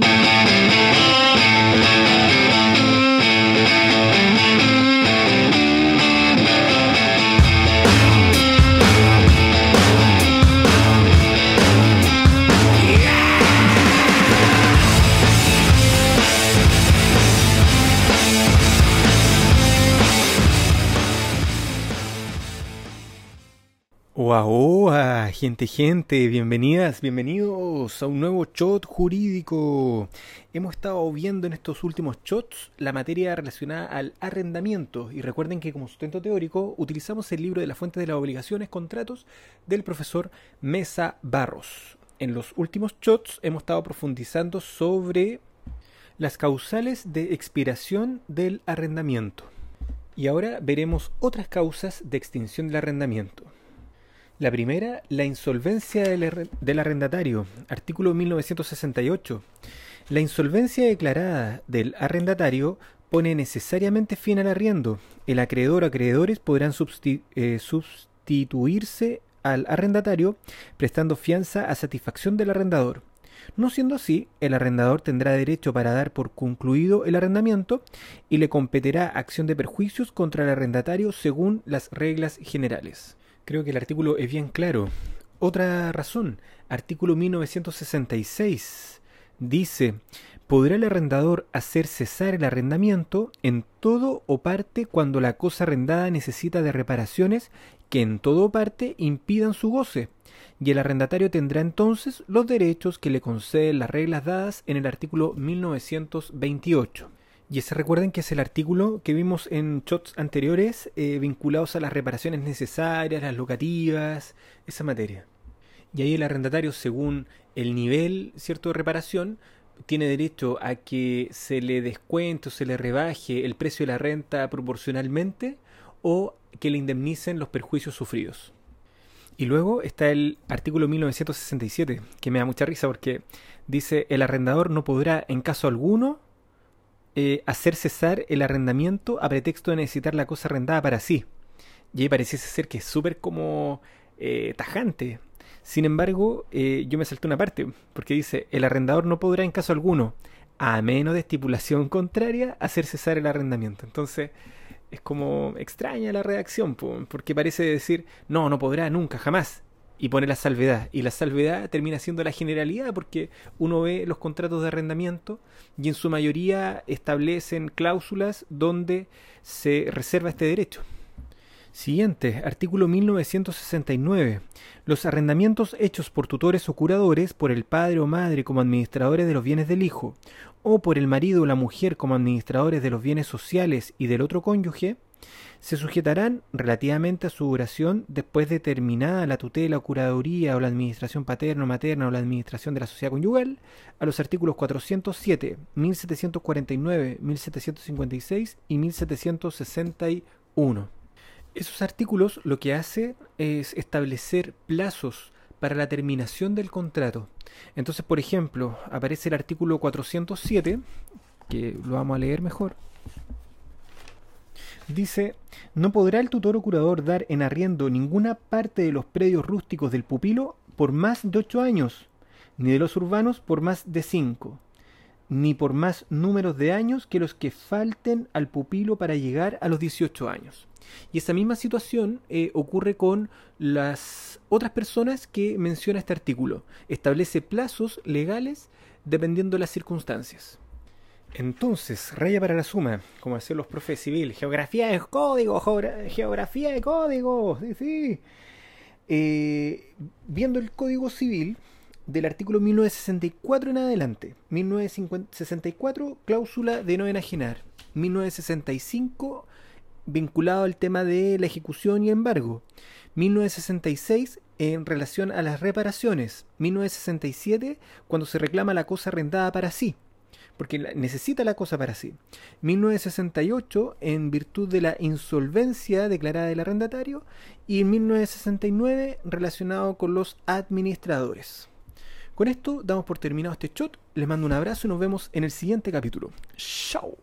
Thank you. Hola, gente, gente, bienvenidas, bienvenidos a un nuevo shot jurídico. Hemos estado viendo en estos últimos shots la materia relacionada al arrendamiento y recuerden que como sustento teórico utilizamos el libro de la fuente de las obligaciones, contratos del profesor Mesa Barros. En los últimos shots hemos estado profundizando sobre las causales de expiración del arrendamiento. Y ahora veremos otras causas de extinción del arrendamiento. La primera, la insolvencia del, arrendatario, artículo 1968. La insolvencia declarada del arrendatario pone necesariamente fin al arriendo. El acreedor o acreedores podrán eh, sustituirse al arrendatario prestando fianza a satisfacción del arrendador. No siendo así, el arrendador tendrá derecho para dar por concluido el arrendamiento y le competirá acción de perjuicios contra el arrendatario según las reglas generales. Creo que el artículo es bien claro. Otra razón, artículo 1966, dice, podrá el arrendador hacer cesar el arrendamiento en todo o parte cuando la cosa arrendada necesita de reparaciones que en todo o parte impidan su goce, y el arrendatario tendrá entonces los derechos que le conceden las reglas dadas en el artículo 1928. Y ese recuerden que es el artículo que vimos en shots anteriores eh, vinculados a las reparaciones necesarias, las locativas, esa materia. Y ahí el arrendatario, según el nivel cierto de reparación, tiene derecho a que se le descuente o se le rebaje el precio de la renta proporcionalmente o que le indemnicen los perjuicios sufridos. Y luego está el artículo 1967, que me da mucha risa porque dice el arrendador no podrá en caso alguno eh, hacer cesar el arrendamiento a pretexto de necesitar la cosa arrendada para sí. Y ahí pareciese ser que es súper como eh, tajante. Sin embargo, eh, yo me salté una parte, porque dice, el arrendador no podrá en caso alguno, a menos de estipulación contraria, hacer cesar el arrendamiento. Entonces, es como extraña la redacción, porque parece decir, no, no podrá nunca, jamás y pone la salvedad. Y la salvedad termina siendo la generalidad porque uno ve los contratos de arrendamiento y en su mayoría establecen cláusulas donde se reserva este derecho. Siguiente, artículo 1969. Los arrendamientos hechos por tutores o curadores, por el padre o madre como administradores de los bienes del hijo, o por el marido o la mujer como administradores de los bienes sociales y del otro cónyuge, se sujetarán relativamente a su duración después de terminada la tutela o curaduría o la administración paterno materna o la administración de la sociedad conyugal a los artículos 407, 1749, 1756 y 1761. Esos artículos lo que hace es establecer plazos para la terminación del contrato. Entonces, por ejemplo, aparece el artículo 407, que lo vamos a leer mejor Dice, no podrá el tutor o curador dar en arriendo ninguna parte de los predios rústicos del pupilo por más de ocho años, ni de los urbanos por más de cinco, ni por más números de años que los que falten al pupilo para llegar a los 18 años. Y esa misma situación eh, ocurre con las otras personas que menciona este artículo. Establece plazos legales dependiendo de las circunstancias. Entonces, raya para la suma, como hacían los profes civil, geografía de código, geografía de código, sí, sí. Eh, viendo el código civil del artículo 1964 en adelante, 1964, cláusula de no enajenar, 1965, vinculado al tema de la ejecución y embargo, 1966, en relación a las reparaciones, 1967, cuando se reclama la cosa arrendada para sí, porque necesita la cosa para sí. 1968 en virtud de la insolvencia declarada del arrendatario. y en 1969 relacionado con los administradores. Con esto damos por terminado este shot, les mando un abrazo y nos vemos en el siguiente capítulo. ¡Chao!